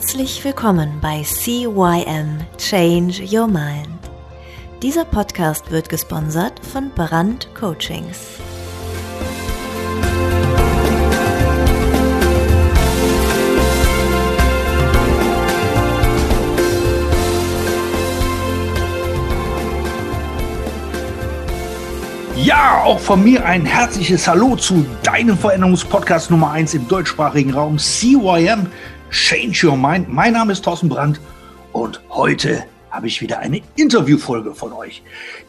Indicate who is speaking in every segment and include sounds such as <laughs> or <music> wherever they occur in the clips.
Speaker 1: Herzlich willkommen bei CYM Change Your Mind. Dieser Podcast wird gesponsert von Brand Coachings.
Speaker 2: Ja, auch von mir ein herzliches Hallo zu deinem Veränderungspodcast Nummer 1 im deutschsprachigen Raum CYM Change Your Mind. Mein Name ist Thorsten Brandt und heute habe ich wieder eine Interviewfolge von euch.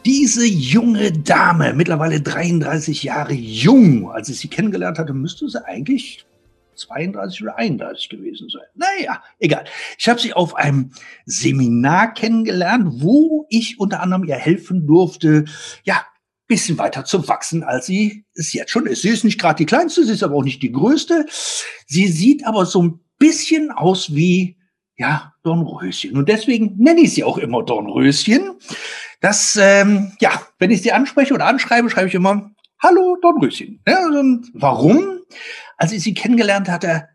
Speaker 2: Diese junge Dame, mittlerweile 33 Jahre jung, als ich sie kennengelernt hatte, müsste sie eigentlich 32 oder 31 gewesen sein. Naja, egal. Ich habe sie auf einem Seminar kennengelernt, wo ich unter anderem ihr helfen durfte, ja, bisschen weiter zu wachsen, als sie es jetzt schon ist. Sie ist nicht gerade die kleinste, sie ist aber auch nicht die größte. Sie sieht aber so ein bisschen aus wie, ja, Dornröschen. Und deswegen nenne ich sie auch immer Dornröschen. Das, ähm, ja, wenn ich sie anspreche oder anschreibe, schreibe ich immer, hallo Dornröschen. Ja, und warum? Als ich sie kennengelernt hatte,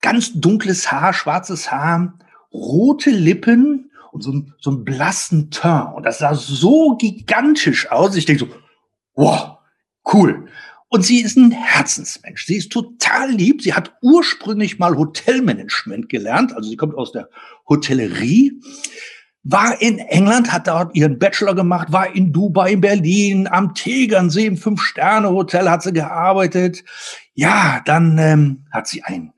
Speaker 2: ganz dunkles Haar, schwarzes Haar, rote Lippen und so, so einen blassen Teint. Und das sah so gigantisch aus. Ich denke so, wow, cool. Und sie ist ein Herzensmensch. Sie ist total lieb. Sie hat ursprünglich mal Hotelmanagement gelernt. Also sie kommt aus der Hotellerie. War in England, hat dort ihren Bachelor gemacht, war in Dubai, in Berlin, am Tegernsee im Fünf-Sterne-Hotel hat sie gearbeitet. Ja, dann ähm, hat sie ein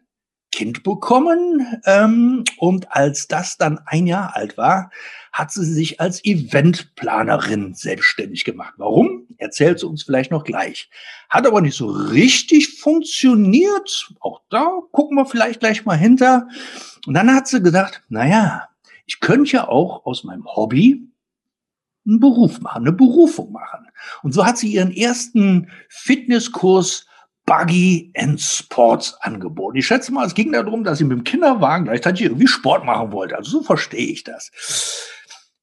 Speaker 2: Kind bekommen. Ähm, und als das dann ein Jahr alt war, hat sie sich als Eventplanerin selbstständig gemacht. Warum? Erzählt sie uns vielleicht noch gleich. Hat aber nicht so richtig funktioniert. Auch da gucken wir vielleicht gleich mal hinter. Und dann hat sie gedacht, naja, ich könnte ja auch aus meinem Hobby einen Beruf machen, eine Berufung machen. Und so hat sie ihren ersten Fitnesskurs Buggy and Sports angeboten. Ich schätze mal, es ging darum, dass sie mit dem Kinderwagen gleichzeitig irgendwie Sport machen wollte. Also so verstehe ich das.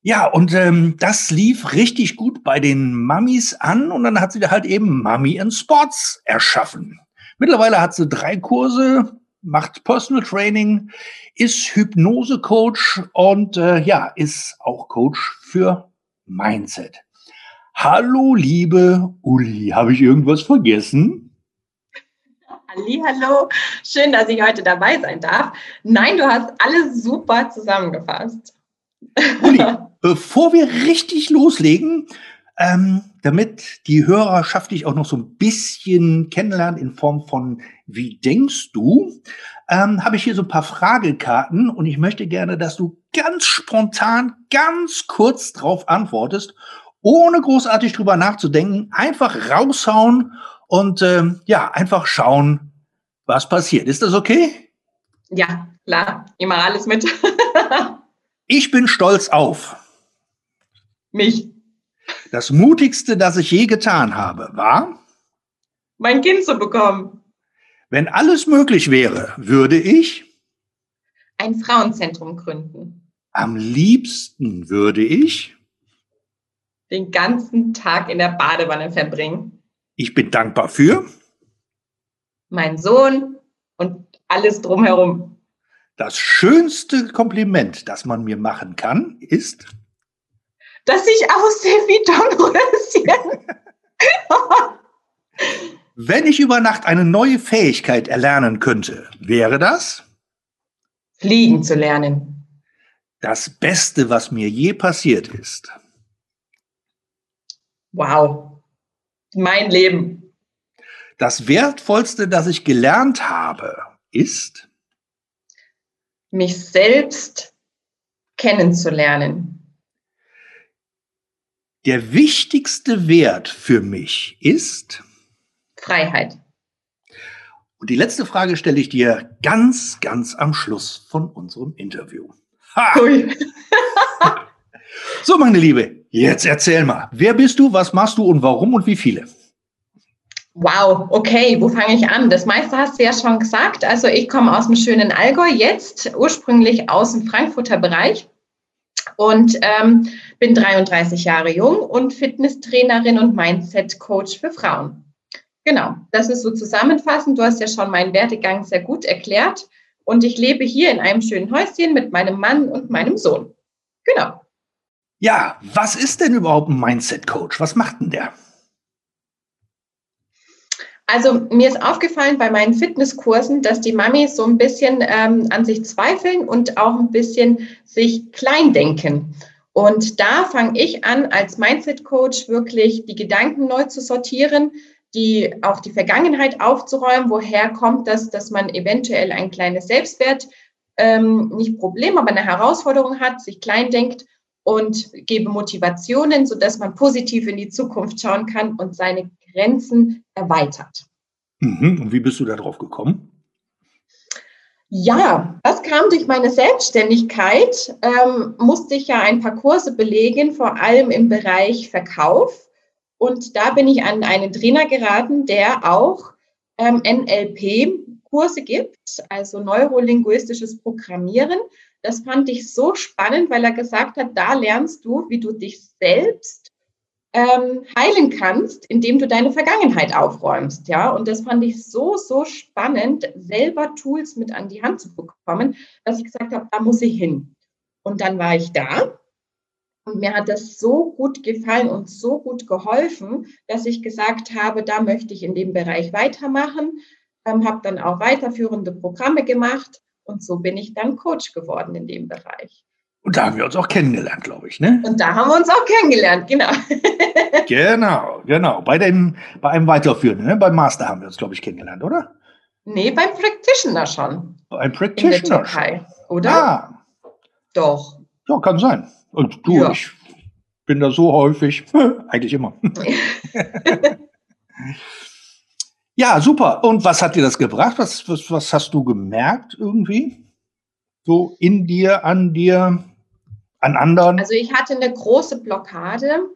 Speaker 2: Ja, und ähm, das lief richtig gut bei den Mummies an und dann hat sie da halt eben Mummy in Sports erschaffen. Mittlerweile hat sie drei Kurse, macht Personal Training, ist Hypnose-Coach und äh, ja, ist auch Coach für Mindset. Hallo, liebe Uli, habe ich irgendwas vergessen?
Speaker 3: Hallo, schön, dass ich heute dabei sein darf. Nein, du hast alles super zusammengefasst.
Speaker 2: Uli, <laughs> bevor wir richtig loslegen, ähm, damit die Hörerschaft dich auch noch so ein bisschen kennenlernt in Form von Wie denkst du, ähm, habe ich hier so ein paar Fragekarten und ich möchte gerne, dass du ganz spontan, ganz kurz drauf antwortest, ohne großartig drüber nachzudenken, einfach raushauen und ähm, ja, einfach schauen, was passiert. Ist das okay?
Speaker 3: Ja, klar, immer alles mit. <laughs>
Speaker 2: ich bin stolz auf.
Speaker 3: Mich.
Speaker 2: Das Mutigste, das ich je getan habe, war?
Speaker 3: Mein Kind zu bekommen.
Speaker 2: Wenn alles möglich wäre, würde ich?
Speaker 3: Ein Frauenzentrum gründen.
Speaker 2: Am liebsten würde ich?
Speaker 3: Den ganzen Tag in der Badewanne verbringen.
Speaker 2: Ich bin dankbar für?
Speaker 3: Mein Sohn und alles drumherum.
Speaker 2: Das schönste Kompliment, das man mir machen kann, ist?
Speaker 3: dass ich aussehe wie Dornröschen. <laughs>
Speaker 2: Wenn ich über Nacht eine neue Fähigkeit erlernen könnte, wäre das?
Speaker 3: Fliegen zu lernen.
Speaker 2: Das Beste, was mir je passiert ist.
Speaker 3: Wow. Mein Leben.
Speaker 2: Das Wertvollste, das ich gelernt habe, ist?
Speaker 3: Mich selbst kennenzulernen.
Speaker 2: Der wichtigste Wert für mich ist
Speaker 3: Freiheit.
Speaker 2: Und die letzte Frage stelle ich dir ganz, ganz am Schluss von unserem Interview. Ha! Cool. <laughs> so, meine Liebe, jetzt erzähl mal. Wer bist du, was machst du und warum und wie viele?
Speaker 3: Wow, okay, wo fange ich an? Das meiste hast du ja schon gesagt. Also ich komme aus dem schönen Allgäu, jetzt ursprünglich aus dem Frankfurter Bereich und ähm, bin 33 Jahre jung und Fitnesstrainerin und Mindset-Coach für Frauen. Genau, das ist so zusammenfassend. Du hast ja schon meinen Werdegang sehr gut erklärt. Und ich lebe hier in einem schönen Häuschen mit meinem Mann und meinem Sohn. Genau.
Speaker 2: Ja, was ist denn überhaupt ein Mindset Coach? Was macht denn der?
Speaker 3: Also mir ist aufgefallen bei meinen Fitnesskursen, dass die Mamis so ein bisschen ähm, an sich zweifeln und auch ein bisschen sich klein denken. Und da fange ich an, als Mindset-Coach wirklich die Gedanken neu zu sortieren, die auch die Vergangenheit aufzuräumen. Woher kommt das, dass man eventuell ein kleines Selbstwert, ähm, nicht Problem, aber eine Herausforderung hat, sich klein denkt und gebe Motivationen, sodass man positiv in die Zukunft schauen kann und seine Grenzen erweitert.
Speaker 2: Mhm. Und wie bist du darauf gekommen?
Speaker 3: Ja, das kam durch meine Selbstständigkeit. Ähm, musste ich ja ein paar Kurse belegen, vor allem im Bereich Verkauf. Und da bin ich an einen Trainer geraten, der auch ähm, NLP-Kurse gibt, also neurolinguistisches Programmieren. Das fand ich so spannend, weil er gesagt hat, da lernst du, wie du dich selbst ähm, heilen kannst, indem du deine Vergangenheit aufräumst. Ja, und das fand ich so, so spannend, selber Tools mit an die Hand zu bekommen, dass ich gesagt habe, da muss ich hin. Und dann war ich da und mir hat das so gut gefallen und so gut geholfen, dass ich gesagt habe, da möchte ich in dem Bereich weitermachen, ähm, habe dann auch weiterführende Programme gemacht und so bin ich dann Coach geworden in dem Bereich.
Speaker 2: Und da haben wir uns auch kennengelernt, glaube ich, ne?
Speaker 3: Und da haben wir uns auch kennengelernt, genau. <laughs>
Speaker 2: genau, genau. Bei, dem, bei einem Weiterführenden, ne? beim Master haben wir uns, glaube ich, kennengelernt, oder?
Speaker 3: Nee, beim Practitioner schon.
Speaker 2: Beim Practitioner. In der
Speaker 3: Türkei, oder? Ja. Doch.
Speaker 2: Ja, kann sein. Und du, ja. ich bin da so häufig, <laughs> eigentlich immer. <laughs> ja, super. Und was hat dir das gebracht? Was, was, was hast du gemerkt irgendwie? So in dir, an dir? An anderen?
Speaker 3: Also ich hatte eine große Blockade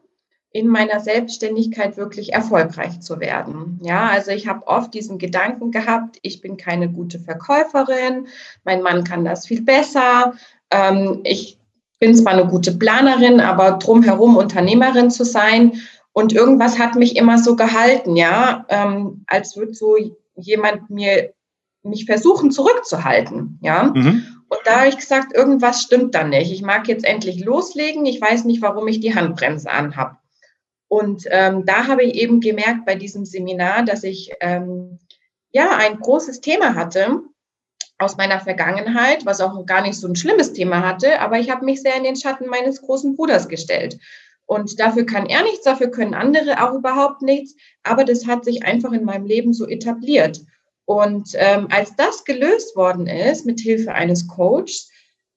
Speaker 3: in meiner Selbstständigkeit wirklich erfolgreich zu werden. Ja, also ich habe oft diesen Gedanken gehabt, ich bin keine gute Verkäuferin, mein Mann kann das viel besser. Ähm, ich bin zwar eine gute Planerin, aber drumherum Unternehmerin zu sein. Und irgendwas hat mich immer so gehalten, ja, ähm, als würde so jemand mir mich versuchen zurückzuhalten, ja. Mhm. Und da habe ich gesagt, irgendwas stimmt da nicht. Ich mag jetzt endlich loslegen. Ich weiß nicht, warum ich die Handbremse anhabe. Und ähm, da habe ich eben gemerkt bei diesem Seminar, dass ich ähm, ja ein großes Thema hatte aus meiner Vergangenheit, was auch gar nicht so ein schlimmes Thema hatte, aber ich habe mich sehr in den Schatten meines großen Bruders gestellt. Und dafür kann er nichts, dafür können andere auch überhaupt nichts, aber das hat sich einfach in meinem Leben so etabliert. Und ähm, als das gelöst worden ist mit Hilfe eines Coaches,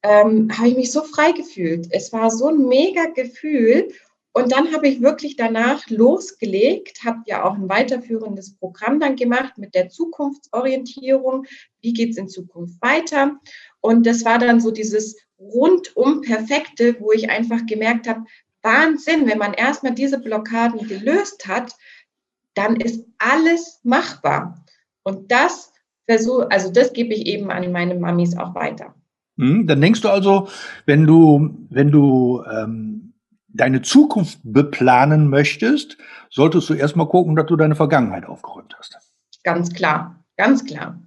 Speaker 3: ähm, habe ich mich so frei gefühlt. Es war so ein mega Gefühl. Und dann habe ich wirklich danach losgelegt, habe ja auch ein weiterführendes Programm dann gemacht mit der Zukunftsorientierung. Wie geht es in Zukunft weiter? Und das war dann so dieses rundum perfekte, wo ich einfach gemerkt habe, Wahnsinn, wenn man erstmal diese Blockaden gelöst hat, dann ist alles machbar. Und das versuche, also das gebe ich eben an meine Mamis auch weiter.
Speaker 2: Hm, dann denkst du also, wenn du, wenn du ähm, deine Zukunft beplanen möchtest, solltest du erstmal gucken, dass du deine Vergangenheit aufgeräumt hast.
Speaker 3: Ganz klar, ganz klar.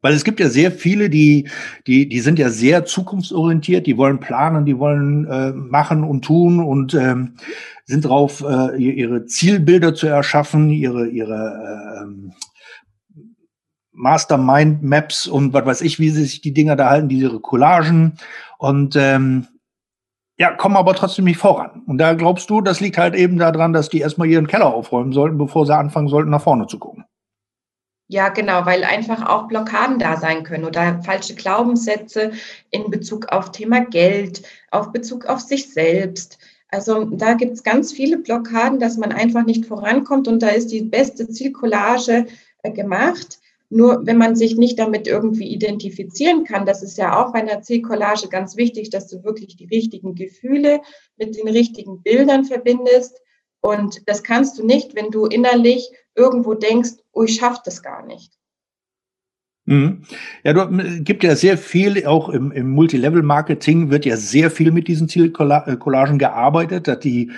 Speaker 2: Weil es gibt ja sehr viele, die, die, die sind ja sehr zukunftsorientiert, die wollen planen, die wollen äh, machen und tun und ähm, sind drauf, äh, ihre Zielbilder zu erschaffen, ihre, ihre äh, Mastermind Maps und was weiß ich, wie sie sich die Dinger da halten, diese Collagen und ähm, ja, kommen aber trotzdem nicht voran. Und da glaubst du, das liegt halt eben daran, dass die erstmal ihren Keller aufräumen sollten, bevor sie anfangen sollten, nach vorne zu gucken.
Speaker 3: Ja, genau, weil einfach auch Blockaden da sein können oder falsche Glaubenssätze in Bezug auf Thema Geld, auf Bezug auf sich selbst. Also da gibt es ganz viele Blockaden, dass man einfach nicht vorankommt und da ist die beste Zielcollage äh, gemacht. Nur wenn man sich nicht damit irgendwie identifizieren kann, das ist ja auch bei einer Zielcollage ganz wichtig, dass du wirklich die richtigen Gefühle mit den richtigen Bildern verbindest. Und das kannst du nicht, wenn du innerlich irgendwo denkst, oh, ich schaffe das gar nicht.
Speaker 2: Mhm. Ja, du gibt ja sehr viel, auch im, im Multilevel-Marketing wird ja sehr viel mit diesen Zielcollagen gearbeitet, dass die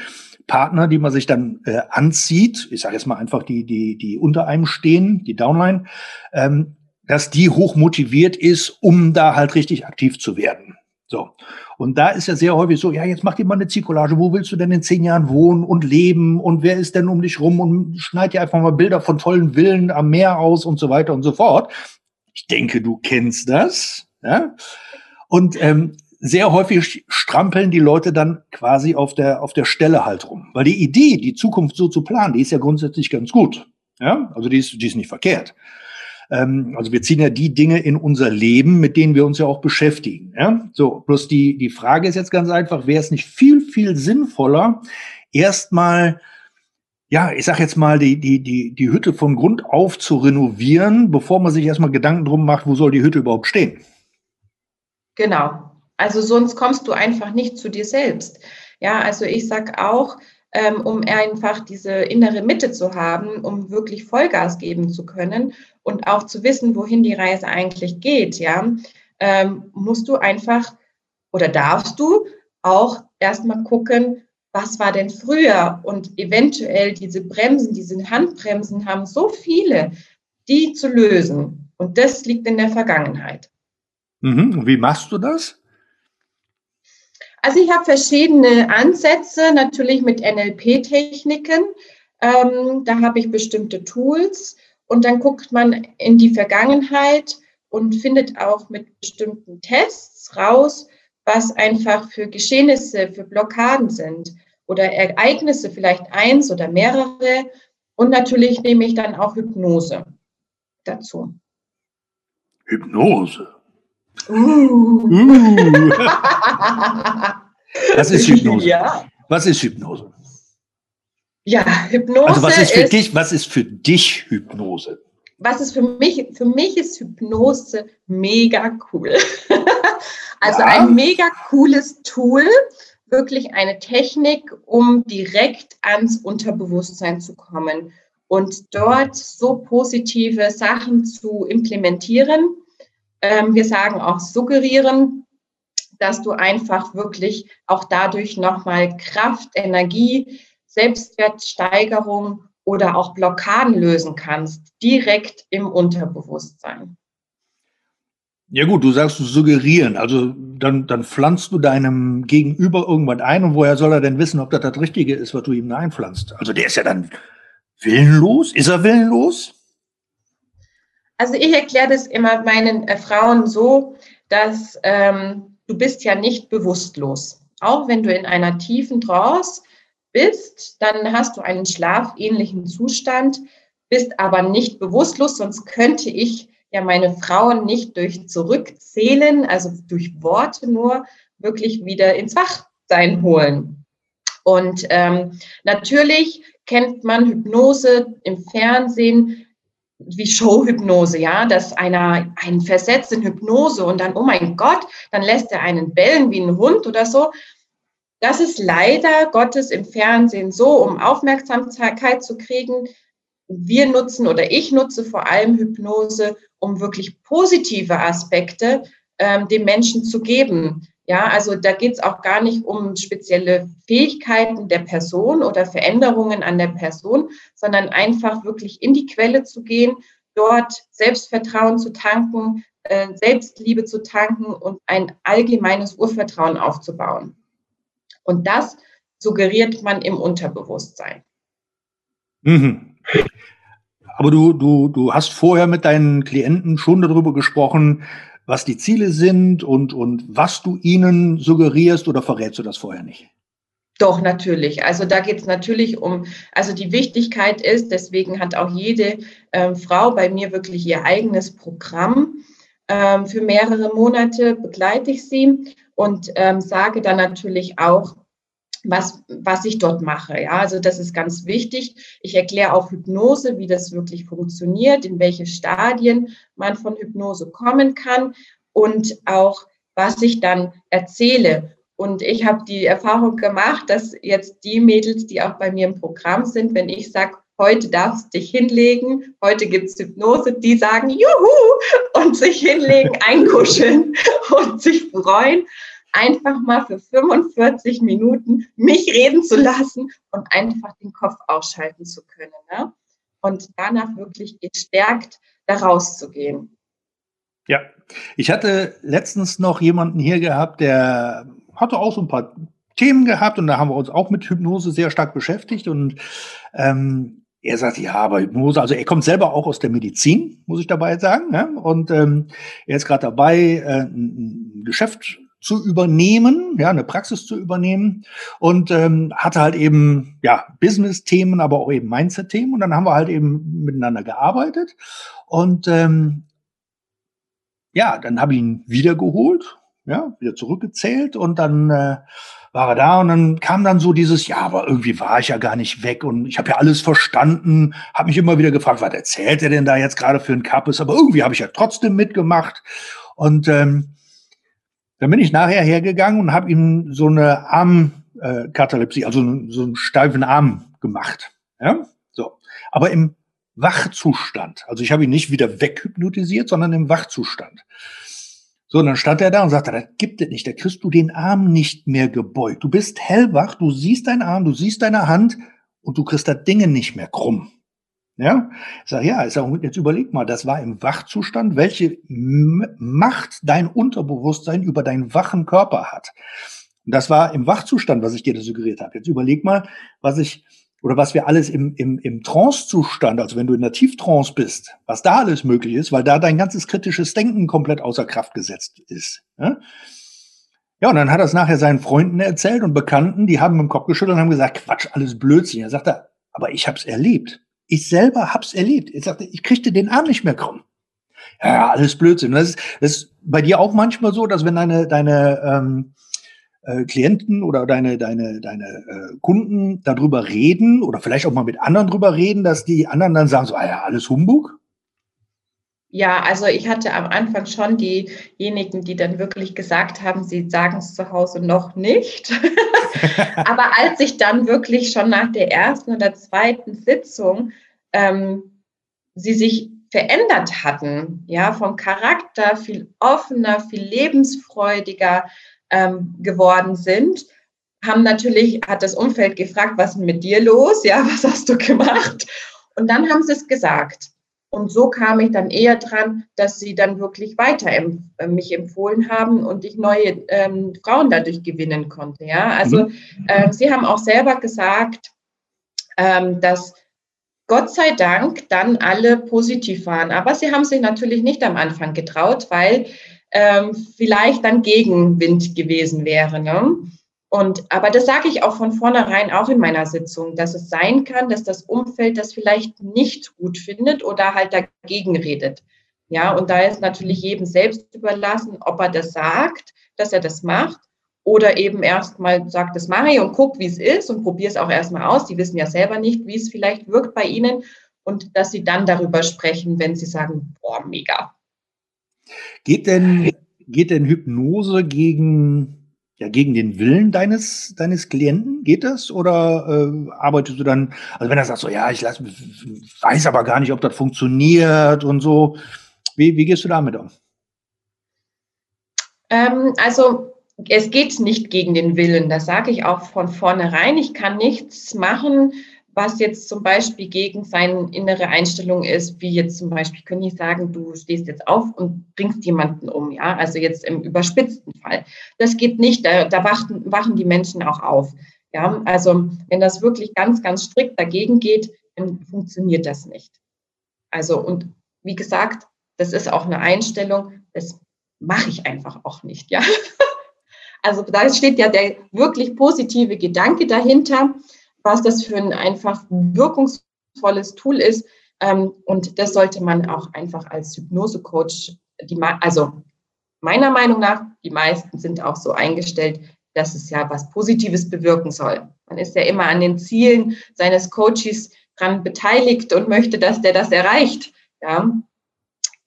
Speaker 2: Partner, die man sich dann äh, anzieht, ich sage jetzt mal einfach die, die, die unter einem stehen, die Downline, ähm, dass die hoch motiviert ist, um da halt richtig aktiv zu werden. So. Und da ist ja sehr häufig so, ja, jetzt mach dir mal eine Zielcollage. Wo willst du denn in zehn Jahren wohnen und leben? Und wer ist denn um dich rum? Und schneid dir einfach mal Bilder von tollen Villen am Meer aus und so weiter und so fort. Ich denke, du kennst das. Ja? Und ähm, sehr häufig strampeln die Leute dann quasi auf der, auf der Stelle halt rum. Weil die Idee, die Zukunft so zu planen, die ist ja grundsätzlich ganz gut. Ja, also die ist, die ist nicht verkehrt. Ähm, also wir ziehen ja die Dinge in unser Leben, mit denen wir uns ja auch beschäftigen. Ja? So, bloß die, die Frage ist jetzt ganz einfach, wäre es nicht viel, viel sinnvoller, erstmal ja, ich sag jetzt mal, die, die, die, die Hütte von Grund auf zu renovieren, bevor man sich erstmal Gedanken drum macht, wo soll die Hütte überhaupt stehen.
Speaker 3: Genau. Also sonst kommst du einfach nicht zu dir selbst. Ja, also ich sag auch, ähm, um einfach diese innere Mitte zu haben, um wirklich Vollgas geben zu können und auch zu wissen, wohin die Reise eigentlich geht, ja, ähm, musst du einfach oder darfst du auch erstmal gucken, was war denn früher und eventuell diese Bremsen, diese Handbremsen haben so viele, die zu lösen. Und das liegt in der Vergangenheit.
Speaker 2: Mhm. Wie machst du das?
Speaker 3: Also ich habe verschiedene Ansätze, natürlich mit NLP-Techniken. Ähm, da habe ich bestimmte Tools und dann guckt man in die Vergangenheit und findet auch mit bestimmten Tests raus, was einfach für Geschehnisse, für Blockaden sind oder Ereignisse, vielleicht eins oder mehrere. Und natürlich nehme ich dann auch Hypnose dazu.
Speaker 2: Hypnose? Uh. uh. <laughs> was ist Hypnose? Ja. Was ist Hypnose?
Speaker 3: Ja, Hypnose.
Speaker 2: Also was ist für ist, dich, was ist für dich Hypnose?
Speaker 3: Was ist für mich? Für mich ist Hypnose mega cool. <laughs> also ja. ein mega cooles Tool, wirklich eine Technik, um direkt ans Unterbewusstsein zu kommen und dort so positive Sachen zu implementieren, ähm, wir sagen auch suggerieren, dass du einfach wirklich auch dadurch nochmal Kraft, Energie, Selbstwertsteigerung oder auch Blockaden lösen kannst, direkt im Unterbewusstsein.
Speaker 2: Ja gut, du sagst suggerieren, also dann, dann pflanzt du deinem Gegenüber irgendwas ein und woher soll er denn wissen, ob das das Richtige ist, was du ihm einpflanzt? Also der ist ja dann willenlos, ist er willenlos?
Speaker 3: Also ich erkläre das immer meinen äh, Frauen so, dass ähm, du bist ja nicht bewusstlos. Auch wenn du in einer tiefen Trance bist, dann hast du einen schlafähnlichen Zustand, bist aber nicht bewusstlos, sonst könnte ich ja meine Frauen nicht durch Zurückzählen, also durch Worte nur, wirklich wieder ins Wachsein holen. Und ähm, natürlich kennt man Hypnose im Fernsehen, wie Showhypnose, ja, dass einer einen versetzt in Hypnose und dann, oh mein Gott, dann lässt er einen bellen wie ein Hund oder so. Das ist leider Gottes im Fernsehen so, um Aufmerksamkeit zu kriegen. Wir nutzen oder ich nutze vor allem Hypnose, um wirklich positive Aspekte ähm, dem Menschen zu geben. Ja, also da geht es auch gar nicht um spezielle Fähigkeiten der Person oder Veränderungen an der Person, sondern einfach wirklich in die Quelle zu gehen, dort Selbstvertrauen zu tanken, äh, Selbstliebe zu tanken und ein allgemeines Urvertrauen aufzubauen. Und das suggeriert man im Unterbewusstsein.
Speaker 2: Mhm. Aber du, du, du hast vorher mit deinen Klienten schon darüber gesprochen, was die Ziele sind und, und was du ihnen suggerierst oder verrätst du das vorher nicht?
Speaker 3: Doch, natürlich. Also da geht es natürlich um, also die Wichtigkeit ist, deswegen hat auch jede ähm, Frau bei mir wirklich ihr eigenes Programm. Ähm, für mehrere Monate begleite ich sie und ähm, sage dann natürlich auch, was, was ich dort mache. Ja, also das ist ganz wichtig. Ich erkläre auch Hypnose, wie das wirklich funktioniert, in welche Stadien man von Hypnose kommen kann und auch, was ich dann erzähle. Und ich habe die Erfahrung gemacht, dass jetzt die Mädels, die auch bei mir im Programm sind, wenn ich sage, heute darfst du dich hinlegen, heute gibt es Hypnose, die sagen, juhu, und sich hinlegen, <laughs> einkuscheln und sich freuen einfach mal für 45 Minuten mich reden zu lassen und einfach den Kopf ausschalten zu können. Ne? Und danach wirklich gestärkt da rauszugehen.
Speaker 2: Ja, ich hatte letztens noch jemanden hier gehabt, der hatte auch so ein paar Themen gehabt und da haben wir uns auch mit Hypnose sehr stark beschäftigt und ähm, er sagt, ja, aber Hypnose, also er kommt selber auch aus der Medizin, muss ich dabei sagen. Ja? Und ähm, er ist gerade dabei, äh, ein Geschäft zu übernehmen, ja, eine Praxis zu übernehmen und ähm, hatte halt eben ja Business-Themen, aber auch eben Mindset-Themen und dann haben wir halt eben miteinander gearbeitet und ähm, ja, dann habe ich ihn wiedergeholt, ja, wieder zurückgezählt und dann äh, war er da und dann kam dann so dieses, ja, aber irgendwie war ich ja gar nicht weg und ich habe ja alles verstanden, habe mich immer wieder gefragt, was erzählt er denn da jetzt gerade für ein Kappes, aber irgendwie habe ich ja trotzdem mitgemacht und ähm, dann bin ich nachher hergegangen und habe ihm so eine Armkatalepsie, äh, also so einen steifen Arm gemacht, ja, so, aber im Wachzustand, also ich habe ihn nicht wieder weghypnotisiert, sondern im Wachzustand. So, und dann stand er da und sagte, das gibt es nicht, da kriegst du den Arm nicht mehr gebeugt. Du bist hellwach, du siehst deinen Arm, du siehst deine Hand und du kriegst das Ding nicht mehr krumm. Ja, ich sage, ja, ich sag, jetzt überleg mal, das war im Wachzustand, welche Macht dein Unterbewusstsein über deinen wachen Körper hat. Das war im Wachzustand, was ich dir da suggeriert habe. Jetzt überleg mal, was ich oder was wir alles im, im, im Trance-Zustand, also wenn du in der Tieftrance bist, was da alles möglich ist, weil da dein ganzes kritisches Denken komplett außer Kraft gesetzt ist. Ja, ja und dann hat er es nachher seinen Freunden erzählt und Bekannten, die haben im Kopf geschüttelt und haben gesagt, Quatsch, alles Blödsinn. Er sagte, aber ich habe es erlebt. Ich selber hab's erlebt. Er sagte, ich kriegte den Arm nicht mehr krumm. Ja, alles Blödsinn. Das ist, das ist bei dir auch manchmal so, dass wenn deine, deine ähm, äh, Klienten oder deine, deine, deine äh, Kunden darüber reden oder vielleicht auch mal mit anderen drüber reden, dass die anderen dann sagen, so, ah ja, alles Humbug?
Speaker 3: Ja, also ich hatte am Anfang schon diejenigen, die dann wirklich gesagt haben, sie sagen es zu Hause noch nicht. <laughs> Aber als ich dann wirklich schon nach der ersten oder zweiten Sitzung ähm, sie sich verändert hatten, ja, vom Charakter viel offener, viel lebensfreudiger, ähm, geworden sind, haben natürlich, hat das Umfeld gefragt, was ist mit dir los? Ja, was hast du gemacht? Und dann haben sie es gesagt. Und so kam ich dann eher dran, dass sie dann wirklich weiter äh, mich empfohlen haben und ich neue ähm, Frauen dadurch gewinnen konnte. Ja, also äh, sie haben auch selber gesagt, ähm, dass Gott sei Dank dann alle positiv waren. Aber sie haben sich natürlich nicht am Anfang getraut, weil ähm, vielleicht dann Gegenwind gewesen wäre. Ne? Und, aber das sage ich auch von vornherein auch in meiner Sitzung, dass es sein kann, dass das Umfeld das vielleicht nicht gut findet oder halt dagegen redet. Ja, und da ist natürlich jedem selbst überlassen, ob er das sagt, dass er das macht oder eben erstmal sagt, das mache ich und guck, wie es ist und probiere es auch erstmal aus. Die wissen ja selber nicht, wie es vielleicht wirkt bei ihnen und dass sie dann darüber sprechen, wenn sie sagen, boah, mega,
Speaker 2: Geht denn, geht denn Hypnose gegen, ja, gegen den Willen deines, deines Klienten? Geht das? Oder äh, arbeitest du dann, also wenn er sagt so, ja, ich lass, weiß aber gar nicht, ob das funktioniert und so. Wie, wie gehst du damit um?
Speaker 3: Ähm, also es geht nicht gegen den Willen, das sage ich auch von vornherein. Ich kann nichts machen, was jetzt zum Beispiel gegen seine innere Einstellung ist, wie jetzt zum Beispiel, können ich sagen, du stehst jetzt auf und bringst jemanden um, ja, also jetzt im überspitzten Fall. Das geht nicht, da, da wachen, wachen die Menschen auch auf. Ja, also wenn das wirklich ganz, ganz strikt dagegen geht, dann funktioniert das nicht. Also und wie gesagt, das ist auch eine Einstellung, das mache ich einfach auch nicht, ja. <laughs> Also da steht ja der wirklich positive Gedanke dahinter was das für ein einfach wirkungsvolles Tool ist. Ähm, und das sollte man auch einfach als Hypnose-Coach, also meiner Meinung nach, die meisten sind auch so eingestellt, dass es ja was Positives bewirken soll. Man ist ja immer an den Zielen seines Coaches dran beteiligt und möchte, dass der das erreicht. Ja,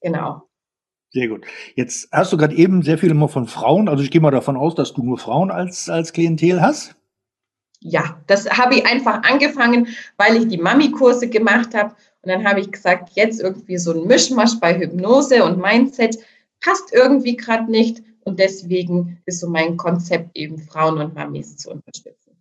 Speaker 3: genau.
Speaker 2: Sehr gut. Jetzt hast du gerade eben sehr viel immer von Frauen. Also ich gehe mal davon aus, dass du nur Frauen als, als Klientel hast
Speaker 3: ja, das habe ich einfach angefangen, weil ich die Mami-Kurse gemacht habe. Und dann habe ich gesagt, jetzt irgendwie so ein Mischmasch bei Hypnose und Mindset passt irgendwie gerade nicht. Und deswegen ist so mein Konzept eben Frauen und Mamis zu unterstützen.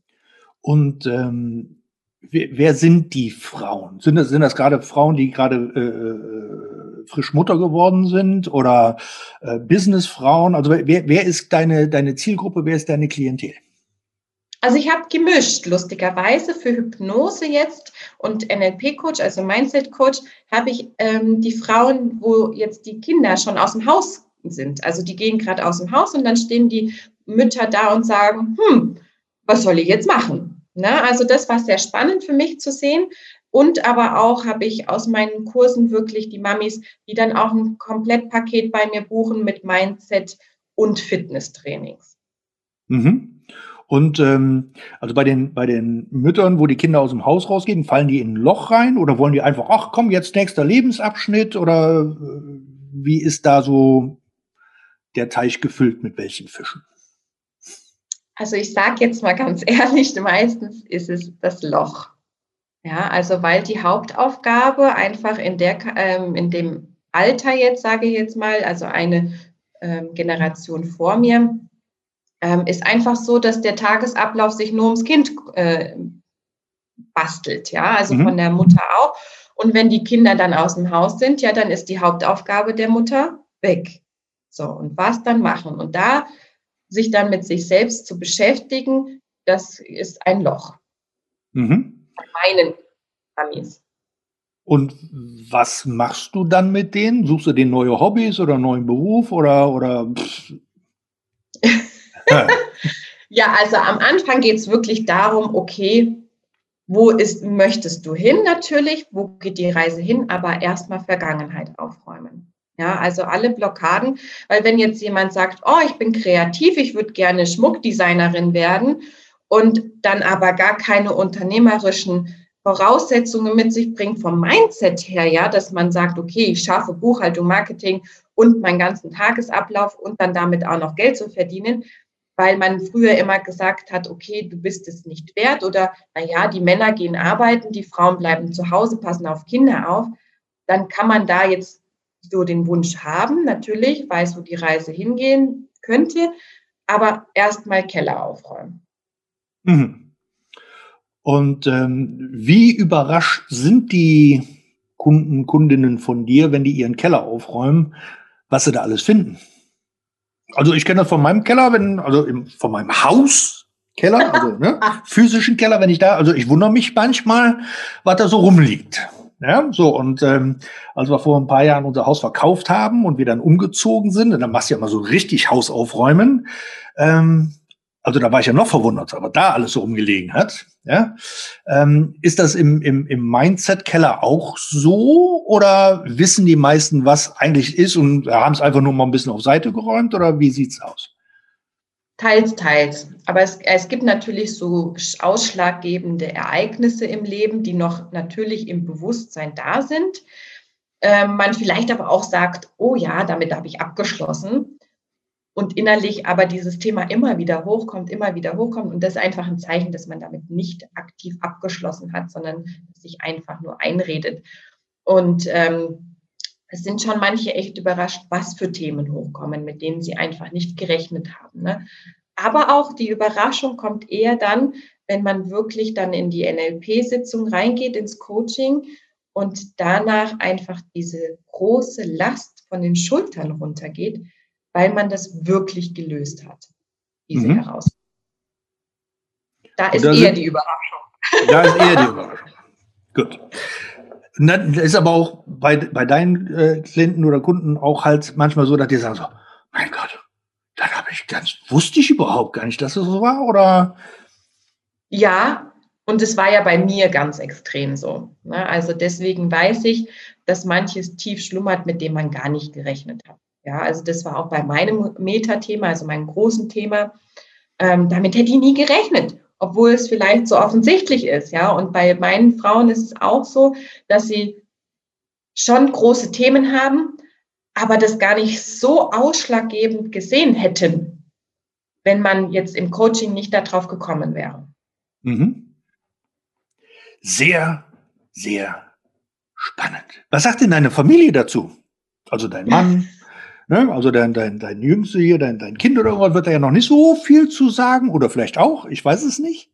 Speaker 2: Und ähm, wer, wer, sind die Frauen? Sind das, sind das gerade Frauen, die gerade äh, frisch Mutter geworden sind oder äh, Businessfrauen? Also wer, wer ist deine, deine Zielgruppe, wer ist deine Klientel?
Speaker 3: Also ich habe gemischt, lustigerweise für Hypnose jetzt und NLP-Coach, also Mindset-Coach, habe ich ähm, die Frauen, wo jetzt die Kinder schon aus dem Haus sind. Also die gehen gerade aus dem Haus und dann stehen die Mütter da und sagen, hm, was soll ich jetzt machen? Na, also das war sehr spannend für mich zu sehen. Und aber auch habe ich aus meinen Kursen wirklich die Mamis, die dann auch ein Komplettpaket bei mir buchen mit Mindset und Fitnesstrainings.
Speaker 2: Mhm. Und ähm, also bei den, bei den Müttern, wo die Kinder aus dem Haus rausgehen, fallen die in ein Loch rein oder wollen die einfach, ach komm, jetzt nächster Lebensabschnitt oder äh, wie ist da so der Teich gefüllt mit welchen Fischen?
Speaker 3: Also ich sage jetzt mal ganz <laughs> ehrlich, meistens ist es das Loch. Ja, also weil die Hauptaufgabe einfach in, der, ähm, in dem Alter jetzt, sage ich jetzt mal, also eine ähm, Generation vor mir, ähm, ist einfach so, dass der Tagesablauf sich nur ums Kind äh, bastelt, ja, also mhm. von der Mutter auch. Und wenn die Kinder dann aus dem Haus sind, ja, dann ist die Hauptaufgabe der Mutter weg. So, und was dann machen? Und da sich dann mit sich selbst zu beschäftigen, das ist ein Loch.
Speaker 2: Mhm.
Speaker 3: Meinen Amis.
Speaker 2: Und was machst du dann mit denen? Suchst du denen neue Hobbys oder neuen Beruf oder, oder <laughs>
Speaker 3: ja, also am Anfang geht es wirklich darum, okay, wo ist, möchtest du hin natürlich, wo geht die Reise hin, aber erstmal Vergangenheit aufräumen. Ja, also alle Blockaden, weil wenn jetzt jemand sagt, oh, ich bin kreativ, ich würde gerne Schmuckdesignerin werden und dann aber gar keine unternehmerischen Voraussetzungen mit sich bringt vom Mindset her, ja, dass man sagt, okay, ich schaffe Buchhaltung, Marketing und meinen ganzen Tagesablauf und dann damit auch noch Geld zu verdienen, weil man früher immer gesagt hat, okay, du bist es nicht wert oder naja, die Männer gehen arbeiten, die Frauen bleiben zu Hause, passen auf Kinder auf, dann kann man da jetzt so den Wunsch haben, natürlich, weiß, wo die Reise hingehen könnte, aber erstmal Keller aufräumen.
Speaker 2: Mhm. Und ähm, wie überrascht sind die Kunden, Kundinnen von dir, wenn die ihren Keller aufräumen, was sie da alles finden? Also ich kenne das von meinem Keller, wenn, also im, von meinem Hauskeller, also <laughs> ne, physischen Keller, wenn ich da, also ich wundere mich manchmal, was da so rumliegt. Ja, so, und ähm, als wir vor ein paar Jahren unser Haus verkauft haben und wir dann umgezogen sind, und dann machst du ja mal so richtig Haus aufräumen, ähm, also da war ich ja noch verwundert, aber da alles so rumgelegen hat. Ja, ähm, ist das im, im, im Mindset-Keller auch so oder wissen die meisten, was eigentlich ist und haben es einfach nur mal ein bisschen auf Seite geräumt oder wie sieht's aus?
Speaker 3: Teils, teils. Aber es, es gibt natürlich so ausschlaggebende Ereignisse im Leben, die noch natürlich im Bewusstsein da sind. Ähm, man vielleicht aber auch sagt, oh ja, damit habe ich abgeschlossen und innerlich aber dieses Thema immer wieder hochkommt, immer wieder hochkommt. Und das ist einfach ein Zeichen, dass man damit nicht aktiv abgeschlossen hat, sondern sich einfach nur einredet. Und ähm, es sind schon manche echt überrascht, was für Themen hochkommen, mit denen sie einfach nicht gerechnet haben. Ne? Aber auch die Überraschung kommt eher dann, wenn man wirklich dann in die NLP-Sitzung reingeht, ins Coaching und danach einfach diese große Last von den Schultern runtergeht, weil man das wirklich gelöst hat, diese mhm. Herausforderung. Da ist eher sind, die Überraschung.
Speaker 2: Da ist eher die Überraschung. <laughs> Gut. Das ist aber auch bei, bei deinen äh, Klienten oder Kunden auch halt manchmal so, dass die sagen so, mein Gott, das habe ich ganz, wusste ich überhaupt gar nicht, dass es so war, oder?
Speaker 3: Ja, und es war ja bei mir ganz extrem so. Ne? Also deswegen weiß ich, dass manches tief schlummert, mit dem man gar nicht gerechnet hat. Ja, also das war auch bei meinem Metathema, also meinem großen Thema. Ähm, damit hätte ich nie gerechnet, obwohl es vielleicht so offensichtlich ist. Ja, und bei meinen Frauen ist es auch so, dass sie schon große Themen haben, aber das gar nicht so ausschlaggebend gesehen hätten, wenn man jetzt im Coaching nicht darauf gekommen wäre.
Speaker 2: Mhm. Sehr, sehr spannend. Was sagt denn deine Familie dazu? Also dein <laughs> Mann, Ne? Also dein, dein, dein Jüngste hier, dein, dein Kind oder irgendwas wird da ja noch nicht so viel zu sagen oder vielleicht auch, ich weiß es nicht.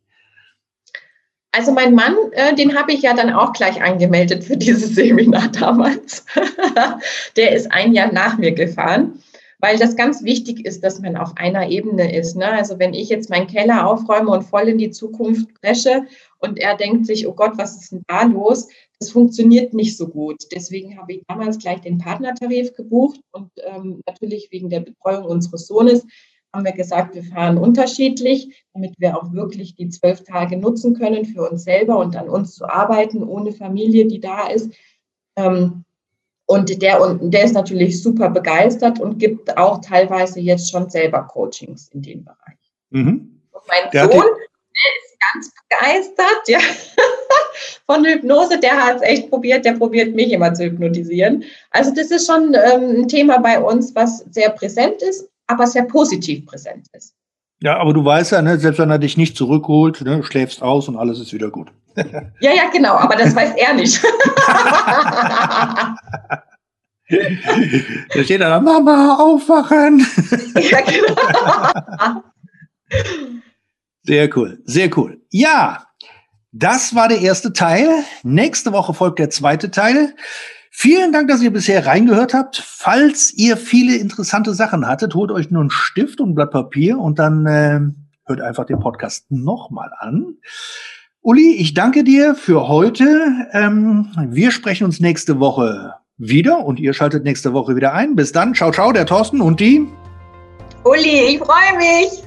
Speaker 3: Also mein Mann, äh, den habe ich ja dann auch gleich angemeldet für dieses <laughs> Seminar damals. <laughs> Der ist ein Jahr nach mir gefahren, weil das ganz wichtig ist, dass man auf einer Ebene ist. Ne? Also wenn ich jetzt meinen Keller aufräume und voll in die Zukunft presche und er denkt sich, oh Gott, was ist denn da los? Das funktioniert nicht so gut. Deswegen habe ich damals gleich den Partnertarif gebucht und ähm, natürlich wegen der Betreuung unseres Sohnes haben wir gesagt, wir fahren unterschiedlich, damit wir auch wirklich die zwölf Tage nutzen können für uns selber und an uns zu arbeiten, ohne Familie, die da ist. Ähm, und der, und der ist natürlich super begeistert und gibt auch teilweise jetzt schon selber Coachings in dem Bereich. Mhm. Und mein der Sohn, ganz begeistert ja, <laughs> von Hypnose. Der hat es echt probiert. Der probiert mich immer zu hypnotisieren. Also das ist schon ähm, ein Thema bei uns, was sehr präsent ist aber sehr positiv präsent ist.
Speaker 2: Ja, aber du weißt ja, ne, selbst wenn er dich nicht zurückholt, ne, schläfst aus und alles ist wieder gut. <laughs>
Speaker 3: ja, ja, genau, aber das weiß er nicht. <laughs>
Speaker 2: da steht dann, Mama, aufwachen. ja, genau. Sehr cool, sehr cool. Ja, das war der erste Teil. Nächste Woche folgt der zweite Teil. Vielen Dank, dass ihr bisher reingehört habt. Falls ihr viele interessante Sachen hattet, holt euch nur einen Stift und ein Blatt Papier und dann äh, hört einfach den Podcast nochmal an. Uli, ich danke dir für heute. Ähm, wir sprechen uns nächste Woche wieder und ihr schaltet nächste Woche wieder ein. Bis dann. Ciao, ciao, der Thorsten und die.
Speaker 3: Uli, ich freue mich.